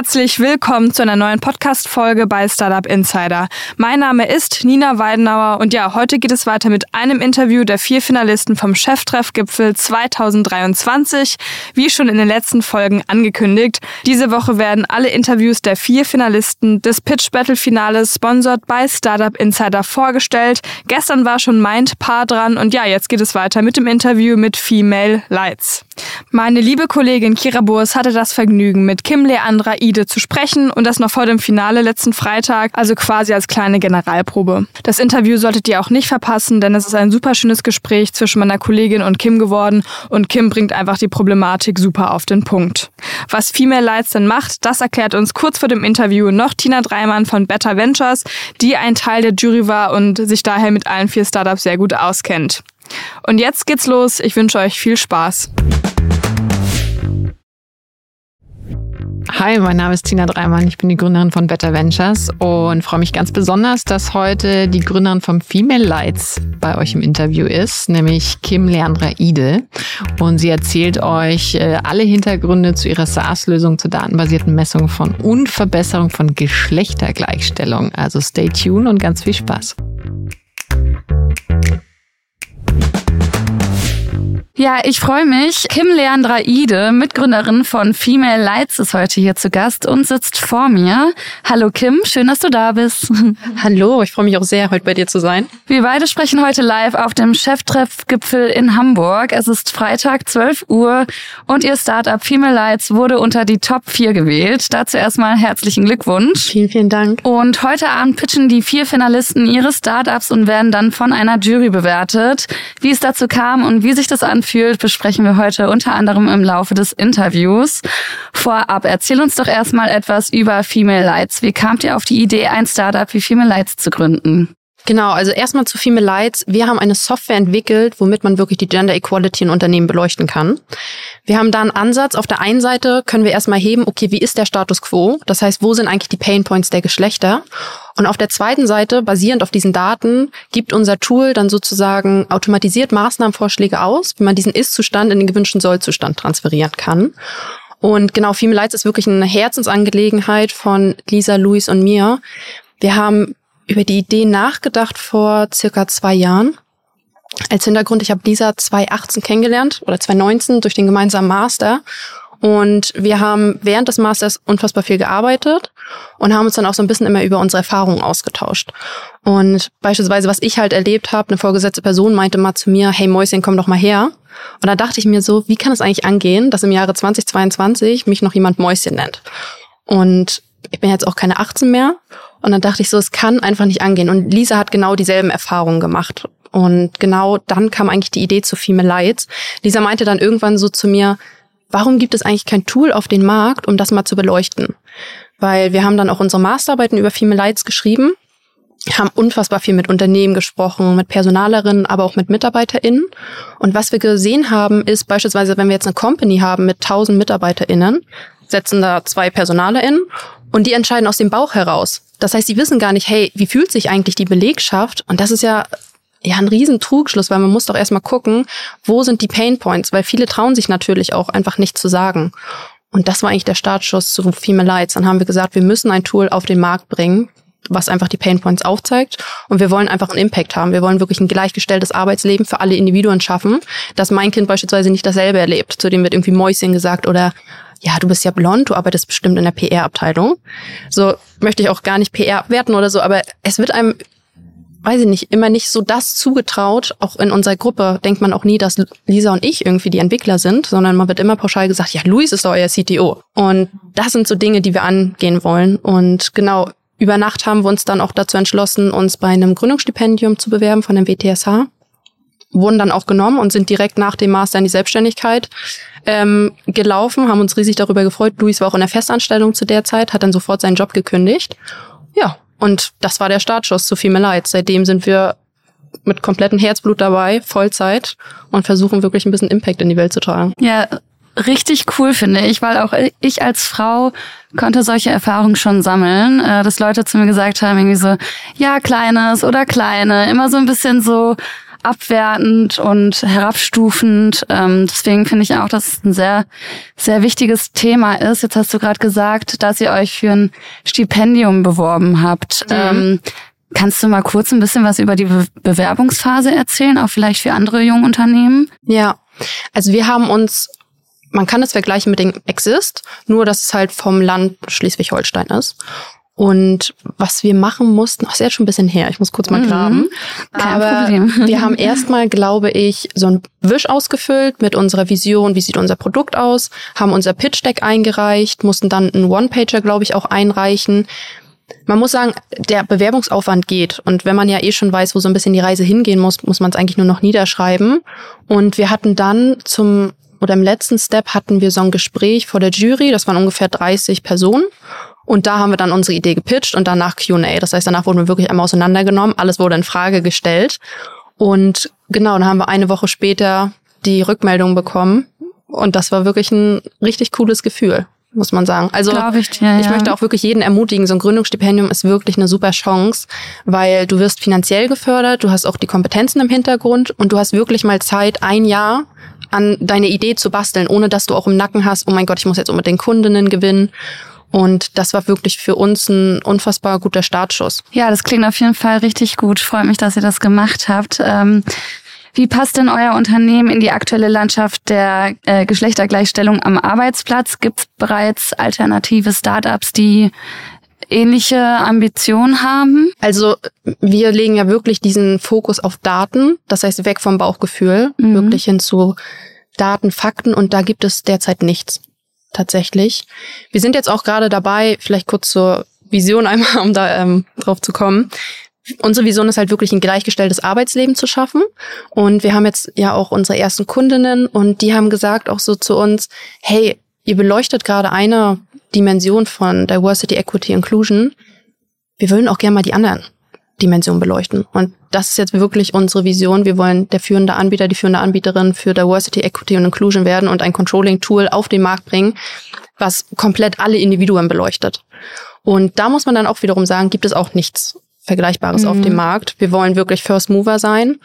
Herzlich willkommen zu einer neuen Podcast-Folge bei Startup Insider. Mein Name ist Nina Weidenauer und ja, heute geht es weiter mit einem Interview der vier Finalisten vom Cheftreffgipfel 2023, wie schon in den letzten Folgen angekündigt. Diese Woche werden alle Interviews der vier Finalisten des Pitch Battle Finales sponsored bei Startup Insider vorgestellt. Gestern war schon Mind Paar dran und ja, jetzt geht es weiter mit dem Interview mit Female Lights. Meine liebe Kollegin Kira Burs hatte das Vergnügen, mit Kim Leandra Ide zu sprechen und das noch vor dem Finale letzten Freitag, also quasi als kleine Generalprobe. Das Interview solltet ihr auch nicht verpassen, denn es ist ein super schönes Gespräch zwischen meiner Kollegin und Kim geworden und Kim bringt einfach die Problematik super auf den Punkt. Was Female Lights denn macht, das erklärt uns kurz vor dem Interview noch Tina Dreimann von Better Ventures, die ein Teil der Jury war und sich daher mit allen vier Startups sehr gut auskennt. Und jetzt geht's los. Ich wünsche euch viel Spaß. Hi, mein Name ist Tina Dreimann. Ich bin die Gründerin von Better Ventures und freue mich ganz besonders, dass heute die Gründerin vom Female Lights bei euch im Interview ist, nämlich Kim Leandra Ide. Und sie erzählt euch äh, alle Hintergründe zu ihrer SaaS-Lösung zur datenbasierten Messung von und Verbesserung von Geschlechtergleichstellung. Also stay tuned und ganz viel Spaß. Ja, ich freue mich. Kim Leandra Ide, Mitgründerin von Female Lights, ist heute hier zu Gast und sitzt vor mir. Hallo Kim, schön, dass du da bist. Hallo, ich freue mich auch sehr, heute bei dir zu sein. Wir beide sprechen heute live auf dem Cheftreffgipfel in Hamburg. Es ist Freitag, 12 Uhr und ihr Startup Female Lights wurde unter die Top 4 gewählt. Dazu erstmal herzlichen Glückwunsch. Vielen, vielen Dank. Und heute Abend pitchen die vier Finalisten ihre Startups und werden dann von einer Jury bewertet. Wie es dazu kam und wie sich das anfühlt, fühlt, besprechen wir heute unter anderem im Laufe des Interviews. Vorab, erzähl uns doch erstmal etwas über Female Lights. Wie kamt ihr auf die Idee, ein Startup wie Female Lights zu gründen? Genau, also erstmal zu Female Lights. Wir haben eine Software entwickelt, womit man wirklich die Gender Equality in Unternehmen beleuchten kann. Wir haben da einen Ansatz. Auf der einen Seite können wir erstmal heben, okay, wie ist der Status quo? Das heißt, wo sind eigentlich die Pain Points der Geschlechter? Und auf der zweiten Seite, basierend auf diesen Daten, gibt unser Tool dann sozusagen automatisiert Maßnahmenvorschläge aus, wie man diesen Ist-Zustand in den gewünschten Soll-Zustand transferieren kann. Und genau, Female Lights ist wirklich eine Herzensangelegenheit von Lisa, Luis und mir. Wir haben über die Idee nachgedacht vor circa zwei Jahren. Als Hintergrund, ich habe Lisa 2018 kennengelernt oder 2019 durch den gemeinsamen Master. Und wir haben während des Masters unfassbar viel gearbeitet und haben uns dann auch so ein bisschen immer über unsere Erfahrungen ausgetauscht. Und beispielsweise, was ich halt erlebt habe, eine vorgesetzte Person meinte mal zu mir, hey Mäuschen, komm doch mal her. Und da dachte ich mir so, wie kann es eigentlich angehen, dass im Jahre 2022 mich noch jemand Mäuschen nennt? Und ich bin jetzt auch keine 18 mehr. Und dann dachte ich so, es kann einfach nicht angehen. Und Lisa hat genau dieselben Erfahrungen gemacht. Und genau dann kam eigentlich die Idee zu Female Lights. Lisa meinte dann irgendwann so zu mir, warum gibt es eigentlich kein Tool auf den Markt, um das mal zu beleuchten? Weil wir haben dann auch unsere Masterarbeiten über Female Lights geschrieben, haben unfassbar viel mit Unternehmen gesprochen, mit Personalerinnen, aber auch mit MitarbeiterInnen. Und was wir gesehen haben, ist beispielsweise, wenn wir jetzt eine Company haben mit 1000 MitarbeiterInnen, setzen da zwei PersonalerInnen und die entscheiden aus dem Bauch heraus. Das heißt, die wissen gar nicht, hey, wie fühlt sich eigentlich die Belegschaft? Und das ist ja ja ein riesen Trugschluss, weil man muss doch erstmal gucken, wo sind die Pain Points, weil viele trauen sich natürlich auch einfach nicht zu sagen. Und das war eigentlich der Startschuss zu Female Lights. Dann haben wir gesagt, wir müssen ein Tool auf den Markt bringen, was einfach die Pain Points aufzeigt. Und wir wollen einfach einen Impact haben. Wir wollen wirklich ein gleichgestelltes Arbeitsleben für alle Individuen schaffen, dass mein Kind beispielsweise nicht dasselbe erlebt. Zudem wird irgendwie Mäuschen gesagt oder ja, du bist ja blond, du arbeitest bestimmt in der PR-Abteilung. So möchte ich auch gar nicht PR abwerten oder so, aber es wird einem, weiß ich nicht, immer nicht so das zugetraut. Auch in unserer Gruppe denkt man auch nie, dass Lisa und ich irgendwie die Entwickler sind, sondern man wird immer pauschal gesagt, ja, Luis ist doch euer CTO. Und das sind so Dinge, die wir angehen wollen. Und genau, über Nacht haben wir uns dann auch dazu entschlossen, uns bei einem Gründungsstipendium zu bewerben von dem WTSH wurden dann auch genommen und sind direkt nach dem Master in die Selbstständigkeit ähm, gelaufen, haben uns riesig darüber gefreut. Luis war auch in der Festanstellung zu der Zeit, hat dann sofort seinen Job gekündigt. Ja, und das war der Startschuss zu Female Lights. Seitdem sind wir mit komplettem Herzblut dabei, Vollzeit und versuchen wirklich ein bisschen Impact in die Welt zu tragen. Ja, richtig cool finde ich, weil auch ich als Frau konnte solche Erfahrungen schon sammeln, äh, dass Leute zu mir gesagt haben, irgendwie so, ja, kleines oder kleine, immer so ein bisschen so abwertend und herabstufend. Ähm, deswegen finde ich auch, dass es ein sehr, sehr wichtiges Thema ist. Jetzt hast du gerade gesagt, dass ihr euch für ein Stipendium beworben habt. Mhm. Ähm, Kannst du mal kurz ein bisschen was über die Be Bewerbungsphase erzählen, auch vielleicht für andere junge Unternehmen? Ja, also wir haben uns, man kann es vergleichen mit dem Exist, nur dass es halt vom Land Schleswig-Holstein ist. Und was wir machen mussten, ach, ist jetzt schon ein bisschen her, ich muss kurz mal mhm. graben. Mhm, Aber Problem. wir haben erstmal, glaube ich, so ein Wisch ausgefüllt mit unserer Vision, wie sieht unser Produkt aus, haben unser Pitch Deck eingereicht, mussten dann einen One-Pager, glaube ich, auch einreichen, man muss sagen, der Bewerbungsaufwand geht. Und wenn man ja eh schon weiß, wo so ein bisschen die Reise hingehen muss, muss man es eigentlich nur noch niederschreiben. Und wir hatten dann zum, oder im letzten Step hatten wir so ein Gespräch vor der Jury. Das waren ungefähr 30 Personen. Und da haben wir dann unsere Idee gepitcht und danach Q&A. Das heißt, danach wurden wir wirklich einmal auseinandergenommen. Alles wurde in Frage gestellt. Und genau, dann haben wir eine Woche später die Rückmeldung bekommen. Und das war wirklich ein richtig cooles Gefühl muss man sagen. Also ich, ja, ich ja. möchte auch wirklich jeden ermutigen, so ein Gründungsstipendium ist wirklich eine super Chance, weil du wirst finanziell gefördert, du hast auch die Kompetenzen im Hintergrund und du hast wirklich mal Zeit, ein Jahr an deine Idee zu basteln, ohne dass du auch im Nacken hast, oh mein Gott, ich muss jetzt unbedingt Kundinnen gewinnen. Und das war wirklich für uns ein unfassbar guter Startschuss. Ja, das klingt auf jeden Fall richtig gut. Freut mich, dass ihr das gemacht habt. Ähm, wie passt denn euer Unternehmen in die aktuelle Landschaft der äh, Geschlechtergleichstellung am Arbeitsplatz? Gibt es bereits alternative Startups, die ähnliche Ambitionen haben? Also wir legen ja wirklich diesen Fokus auf Daten, das heißt weg vom Bauchgefühl, mhm. wirklich hin zu Daten, Fakten und da gibt es derzeit nichts tatsächlich. Wir sind jetzt auch gerade dabei, vielleicht kurz zur Vision einmal, um da ähm, drauf zu kommen. Unsere Vision ist halt wirklich ein gleichgestelltes Arbeitsleben zu schaffen. Und wir haben jetzt ja auch unsere ersten Kundinnen und die haben gesagt auch so zu uns, hey, ihr beleuchtet gerade eine Dimension von Diversity, Equity, Inclusion. Wir würden auch gerne mal die anderen Dimensionen beleuchten. Und das ist jetzt wirklich unsere Vision. Wir wollen der führende Anbieter, die führende Anbieterin für Diversity, Equity und Inclusion werden und ein Controlling-Tool auf den Markt bringen, was komplett alle Individuen beleuchtet. Und da muss man dann auch wiederum sagen, gibt es auch nichts Vergleichbares mhm. auf dem. Markt. Wir wollen wirklich First Mover sein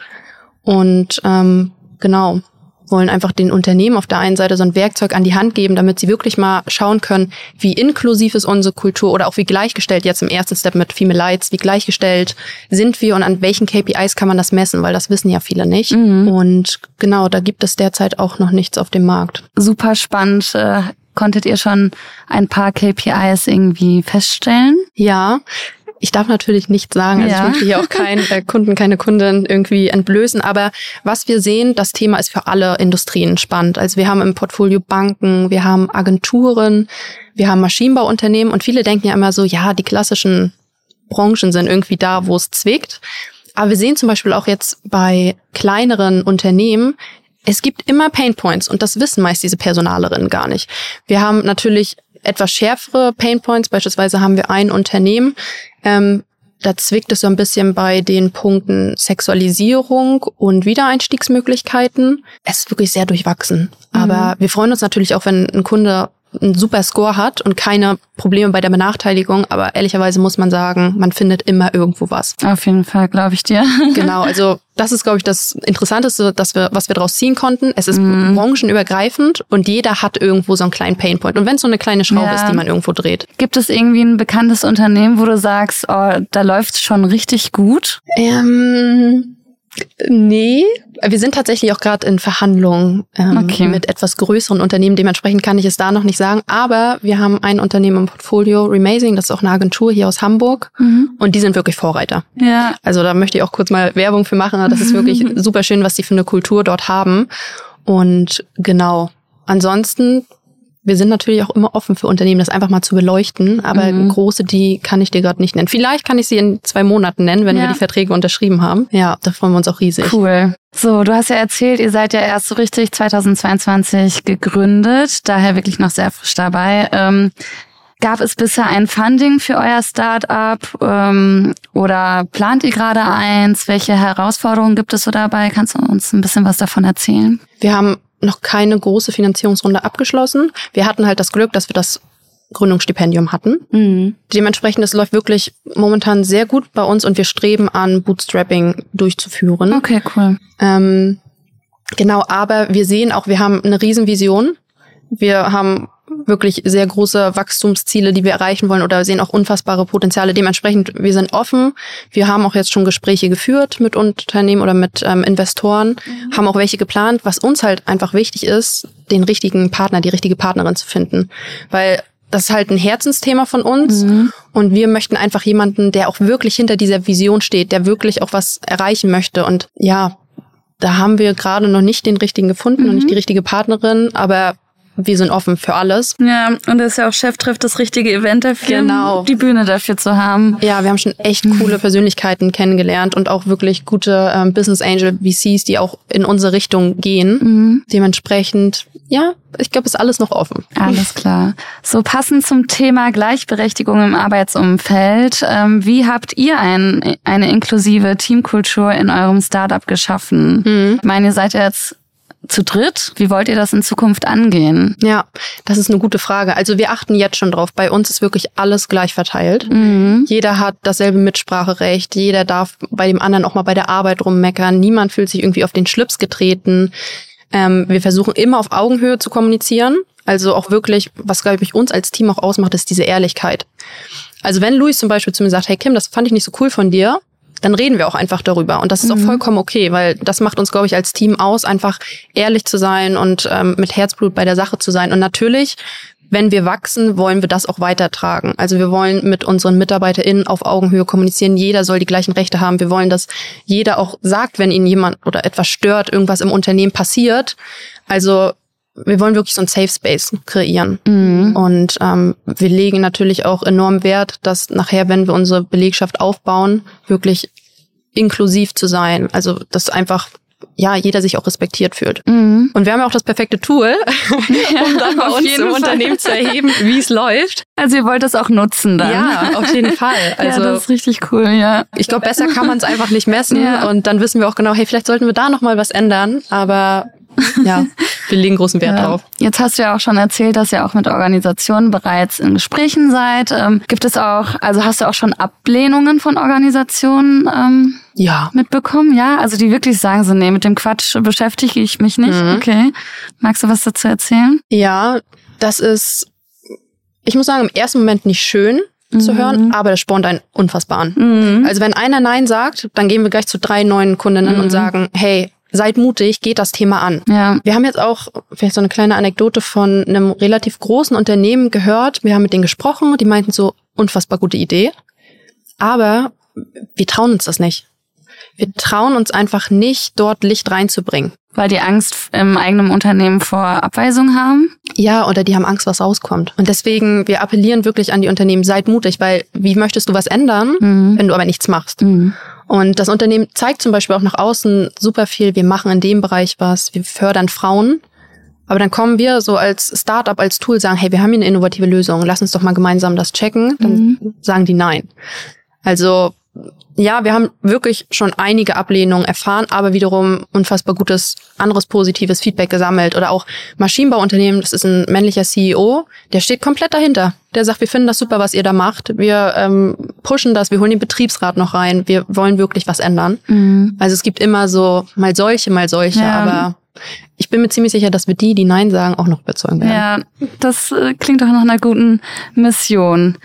und ähm, genau wollen einfach den Unternehmen auf der einen Seite so ein Werkzeug an die Hand geben, damit sie wirklich mal schauen können, wie inklusiv ist unsere Kultur oder auch wie gleichgestellt jetzt im ersten Step mit Female Lights, wie gleichgestellt sind wir und an welchen KPIs kann man das messen, weil das wissen ja viele nicht. Mhm. Und genau, da gibt es derzeit auch noch nichts auf dem Markt. Super spannend. Äh, konntet ihr schon ein paar KPIs irgendwie feststellen? Ja, ich darf natürlich nicht sagen, also ja. ich möchte hier auch keinen äh, Kunden, keine Kunden irgendwie entblößen, aber was wir sehen, das Thema ist für alle Industrien spannend. Also wir haben im Portfolio Banken, wir haben Agenturen, wir haben Maschinenbauunternehmen und viele denken ja immer so, ja, die klassischen Branchen sind irgendwie da, wo es zwickt. Aber wir sehen zum Beispiel auch jetzt bei kleineren Unternehmen, es gibt immer Pain Points und das wissen meist diese Personalerinnen gar nicht. Wir haben natürlich etwas schärfere Painpoints. Beispielsweise haben wir ein Unternehmen, ähm, da zwickt es so ein bisschen bei den Punkten Sexualisierung und Wiedereinstiegsmöglichkeiten. Es ist wirklich sehr durchwachsen. Aber mhm. wir freuen uns natürlich auch, wenn ein Kunde einen super Score hat und keine Probleme bei der Benachteiligung. Aber ehrlicherweise muss man sagen, man findet immer irgendwo was. Auf jeden Fall, glaube ich dir. genau, also das ist, glaube ich, das Interessanteste, dass wir, was wir daraus ziehen konnten. Es ist mm. branchenübergreifend und jeder hat irgendwo so einen kleinen Painpoint. Und wenn es so eine kleine Schraube ja. ist, die man irgendwo dreht. Gibt es irgendwie ein bekanntes Unternehmen, wo du sagst, oh, da läuft's schon richtig gut? Ähm Nee, wir sind tatsächlich auch gerade in Verhandlungen ähm, okay. mit etwas größeren Unternehmen. Dementsprechend kann ich es da noch nicht sagen. Aber wir haben ein Unternehmen im Portfolio, Remazing, das ist auch eine Agentur hier aus Hamburg. Mhm. Und die sind wirklich Vorreiter. Ja. Also da möchte ich auch kurz mal Werbung für machen. Das ist wirklich super schön, was die für eine Kultur dort haben. Und genau. Ansonsten wir sind natürlich auch immer offen für Unternehmen, das einfach mal zu beleuchten. Aber mhm. große, die kann ich dir gerade nicht nennen. Vielleicht kann ich sie in zwei Monaten nennen, wenn ja. wir die Verträge unterschrieben haben. Ja, da freuen wir uns auch riesig. Cool. So, du hast ja erzählt, ihr seid ja erst so richtig 2022 gegründet, daher wirklich noch sehr frisch dabei. Ähm, Gab es bisher ein Funding für euer Startup ähm, oder plant ihr gerade eins? Welche Herausforderungen gibt es so dabei? Kannst du uns ein bisschen was davon erzählen? Wir haben noch keine große Finanzierungsrunde abgeschlossen. Wir hatten halt das Glück, dass wir das Gründungsstipendium hatten. Mhm. Dementsprechend, es läuft wirklich momentan sehr gut bei uns und wir streben an, Bootstrapping durchzuführen. Okay, cool. Ähm, genau, aber wir sehen auch, wir haben eine Riesenvision. Wir haben wirklich sehr große Wachstumsziele, die wir erreichen wollen oder sehen auch unfassbare Potenziale. Dementsprechend, wir sind offen. Wir haben auch jetzt schon Gespräche geführt mit Unternehmen oder mit ähm, Investoren, mhm. haben auch welche geplant. Was uns halt einfach wichtig ist, den richtigen Partner, die richtige Partnerin zu finden. Weil das ist halt ein Herzensthema von uns mhm. und wir möchten einfach jemanden, der auch wirklich hinter dieser Vision steht, der wirklich auch was erreichen möchte und ja, da haben wir gerade noch nicht den richtigen gefunden mhm. und nicht die richtige Partnerin, aber wir sind offen für alles. Ja, und das ist ja auch Cheftreff das richtige Event dafür, genau. die Bühne dafür zu haben. Ja, wir haben schon echt coole Persönlichkeiten kennengelernt und auch wirklich gute ähm, Business Angel VCs, die auch in unsere Richtung gehen. Mhm. Dementsprechend, ja, ich glaube, ist alles noch offen. Alles klar. So passend zum Thema Gleichberechtigung im Arbeitsumfeld. Ähm, wie habt ihr ein, eine inklusive Teamkultur in eurem Startup geschaffen? Mhm. Ich meine, ihr seid ja jetzt zu dritt. Wie wollt ihr das in Zukunft angehen? Ja, das ist eine gute Frage. Also wir achten jetzt schon drauf. Bei uns ist wirklich alles gleich verteilt. Mhm. Jeder hat dasselbe Mitspracherecht. Jeder darf bei dem anderen auch mal bei der Arbeit rummeckern. Niemand fühlt sich irgendwie auf den Schlips getreten. Ähm, wir versuchen immer auf Augenhöhe zu kommunizieren. Also auch wirklich, was glaube ich uns als Team auch ausmacht, ist diese Ehrlichkeit. Also wenn Luis zum Beispiel zu mir sagt, hey Kim, das fand ich nicht so cool von dir, dann reden wir auch einfach darüber. Und das ist mhm. auch vollkommen okay, weil das macht uns, glaube ich, als Team aus, einfach ehrlich zu sein und ähm, mit Herzblut bei der Sache zu sein. Und natürlich, wenn wir wachsen, wollen wir das auch weitertragen. Also wir wollen mit unseren MitarbeiterInnen auf Augenhöhe kommunizieren. Jeder soll die gleichen Rechte haben. Wir wollen, dass jeder auch sagt, wenn ihnen jemand oder etwas stört, irgendwas im Unternehmen passiert. Also wir wollen wirklich so ein Safe Space kreieren. Mhm. Und ähm, wir legen natürlich auch enorm Wert, dass nachher, wenn wir unsere Belegschaft aufbauen, wirklich inklusiv zu sein. Also dass einfach ja, jeder sich auch respektiert fühlt. Mhm. Und wir haben ja auch das perfekte Tool, um dann bei uns im Fall. Unternehmen zu erheben, wie es läuft. Also ihr wollt das auch nutzen dann. Ja, auf jeden Fall. Also ja, das ist richtig cool, ja. Ich glaube, besser kann man es einfach nicht messen. Ja. Und dann wissen wir auch genau, hey, vielleicht sollten wir da nochmal was ändern. Aber ja, wir legen großen Wert ja. drauf. Jetzt hast du ja auch schon erzählt, dass ihr auch mit Organisationen bereits in Gesprächen seid. Ähm, gibt es auch, also hast du auch schon Ablehnungen von Organisationen ähm, ja. mitbekommen? Ja, also die wirklich sagen so, nee, mit dem Quatsch beschäftige ich mich nicht. Mhm. Okay. Magst du was dazu erzählen? Ja, das ist, ich muss sagen, im ersten Moment nicht schön zu mhm. hören, aber das spornt einen unfassbar an. Mhm. Also wenn einer Nein sagt, dann gehen wir gleich zu drei neuen Kundinnen mhm. und sagen, hey, seid mutig, geht das Thema an. Ja. Wir haben jetzt auch vielleicht so eine kleine Anekdote von einem relativ großen Unternehmen gehört. Wir haben mit denen gesprochen, die meinten so, unfassbar gute Idee. Aber wir trauen uns das nicht. Wir trauen uns einfach nicht, dort Licht reinzubringen. Weil die Angst im eigenen Unternehmen vor Abweisung haben? Ja, oder die haben Angst, was rauskommt. Und deswegen, wir appellieren wirklich an die Unternehmen, seid mutig, weil wie möchtest du was ändern, mhm. wenn du aber nichts machst? Mhm. Und das Unternehmen zeigt zum Beispiel auch nach außen super viel, wir machen in dem Bereich was, wir fördern Frauen. Aber dann kommen wir so als Startup, als Tool, sagen, hey, wir haben hier eine innovative Lösung, lass uns doch mal gemeinsam das checken. Dann mhm. sagen die nein. Also ja, wir haben wirklich schon einige Ablehnungen erfahren, aber wiederum unfassbar gutes anderes positives Feedback gesammelt. Oder auch Maschinenbauunternehmen, das ist ein männlicher CEO, der steht komplett dahinter. Der sagt, wir finden das super, was ihr da macht. Wir ähm, pushen das, wir holen den Betriebsrat noch rein, wir wollen wirklich was ändern. Mhm. Also es gibt immer so mal solche, mal solche, ja. aber ich bin mir ziemlich sicher, dass wir die, die Nein sagen, auch noch überzeugen werden. Ja, das äh, klingt doch nach einer guten Mission.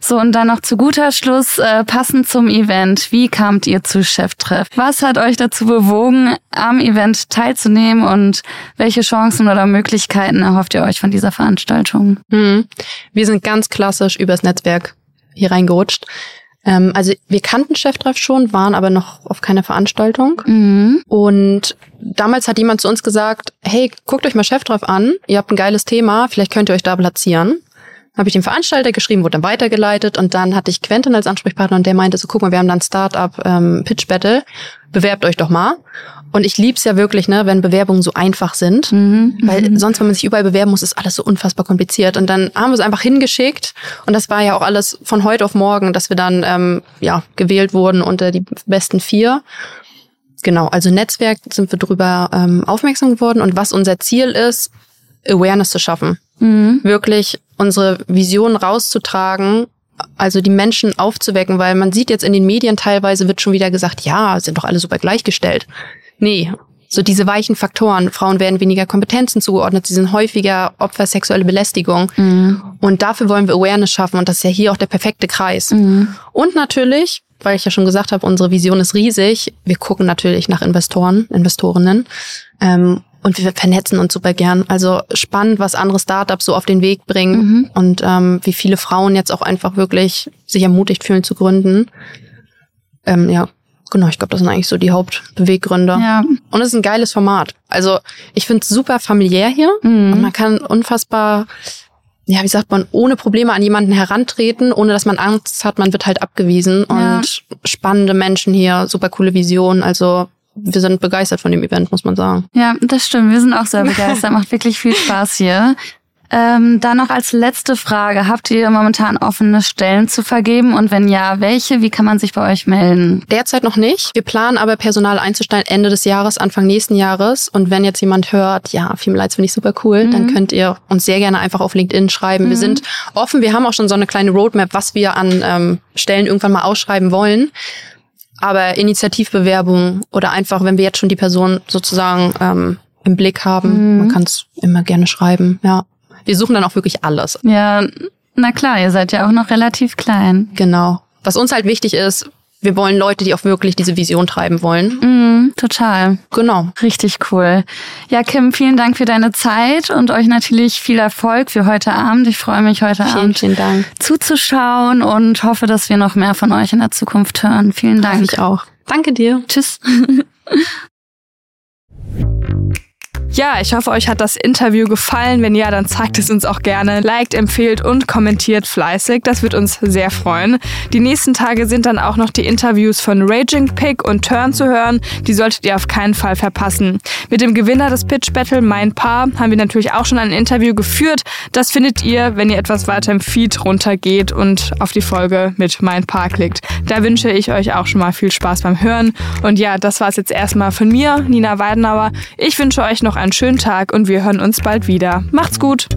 So, und dann noch zu guter Schluss, äh, passend zum Event. Wie kamt ihr zu Cheftreff? Was hat euch dazu bewogen, am Event teilzunehmen und welche Chancen oder Möglichkeiten erhofft ihr euch von dieser Veranstaltung? Hm. Wir sind ganz klassisch übers Netzwerk hier reingerutscht. Ähm, also wir kannten Cheftreff schon, waren aber noch auf keiner Veranstaltung. Mhm. Und damals hat jemand zu uns gesagt, hey, guckt euch mal Cheftreff an, ihr habt ein geiles Thema, vielleicht könnt ihr euch da platzieren. Habe ich dem Veranstalter geschrieben, wurde dann weitergeleitet und dann hatte ich Quentin als Ansprechpartner und der meinte so, guck mal, wir haben dann Startup ähm, Pitch Battle, bewerbt euch doch mal. Und ich lieb's ja wirklich, ne, wenn Bewerbungen so einfach sind. Mhm, weil mhm. sonst, wenn man sich überall bewerben muss, ist alles so unfassbar kompliziert. Und dann haben wir es einfach hingeschickt. Und das war ja auch alles von heute auf morgen, dass wir dann ähm, ja gewählt wurden unter die besten vier. Genau, also Netzwerk sind wir drüber ähm, aufmerksam geworden. Und was unser Ziel ist, Awareness zu schaffen. Mhm. Wirklich unsere Vision rauszutragen, also die Menschen aufzuwecken, weil man sieht jetzt in den Medien teilweise wird schon wieder gesagt, ja, sind doch alle super gleichgestellt. Nee, so diese weichen Faktoren. Frauen werden weniger Kompetenzen zugeordnet, sie sind häufiger Opfer sexuelle Belästigung. Mhm. Und dafür wollen wir Awareness schaffen und das ist ja hier auch der perfekte Kreis. Mhm. Und natürlich, weil ich ja schon gesagt habe, unsere Vision ist riesig, wir gucken natürlich nach Investoren, Investorinnen. Ähm, und wir vernetzen uns super gern. Also spannend, was andere Startups so auf den Weg bringen mhm. und ähm, wie viele Frauen jetzt auch einfach wirklich sich ermutigt fühlen zu gründen. Ähm, ja, Genau, ich glaube, das sind eigentlich so die Hauptbeweggründe. Ja. Und es ist ein geiles Format. Also ich finde es super familiär hier mhm. und man kann unfassbar, ja, wie sagt man, ohne Probleme an jemanden herantreten, ohne dass man Angst hat, man wird halt abgewiesen. Ja. Und spannende Menschen hier, super coole Visionen. Also wir sind begeistert von dem Event, muss man sagen. Ja, das stimmt. Wir sind auch sehr begeistert. Macht wirklich viel Spaß hier. Ähm, dann noch als letzte Frage. Habt ihr momentan offene Stellen zu vergeben? Und wenn ja, welche? Wie kann man sich bei euch melden? Derzeit noch nicht. Wir planen aber Personal einzustellen Ende des Jahres, Anfang nächsten Jahres. Und wenn jetzt jemand hört, ja, Female Lights finde ich super cool, mhm. dann könnt ihr uns sehr gerne einfach auf LinkedIn schreiben. Mhm. Wir sind offen. Wir haben auch schon so eine kleine Roadmap, was wir an ähm, Stellen irgendwann mal ausschreiben wollen. Aber Initiativbewerbung oder einfach, wenn wir jetzt schon die Person sozusagen ähm, im Blick haben, mhm. man kann es immer gerne schreiben, ja wir suchen dann auch wirklich alles. Ja, na klar, ihr seid ja auch noch relativ klein. Genau. Was uns halt wichtig ist, wir wollen Leute, die auch wirklich diese Vision treiben wollen. Mm, total. Genau. Richtig cool. Ja, Kim, vielen Dank für deine Zeit und euch natürlich viel Erfolg für heute Abend. Ich freue mich heute vielen, Abend vielen Dank. zuzuschauen und hoffe, dass wir noch mehr von euch in der Zukunft hören. Vielen Dank. Ich auch. Danke dir. Tschüss. Ja, ich hoffe, euch hat das Interview gefallen. Wenn ja, dann zeigt es uns auch gerne. Liked, empfehlt und kommentiert fleißig. Das wird uns sehr freuen. Die nächsten Tage sind dann auch noch die Interviews von Raging Pig und Turn zu hören. Die solltet ihr auf keinen Fall verpassen. Mit dem Gewinner des Pitch Battle, mein Paar, haben wir natürlich auch schon ein Interview geführt. Das findet ihr, wenn ihr etwas weiter im Feed runtergeht und auf die Folge mit mein Paar klickt. Da wünsche ich euch auch schon mal viel Spaß beim Hören. Und ja, das war es jetzt erstmal von mir, Nina Weidenauer. Ich wünsche euch noch einen schönen Tag und wir hören uns bald wieder. Macht's gut!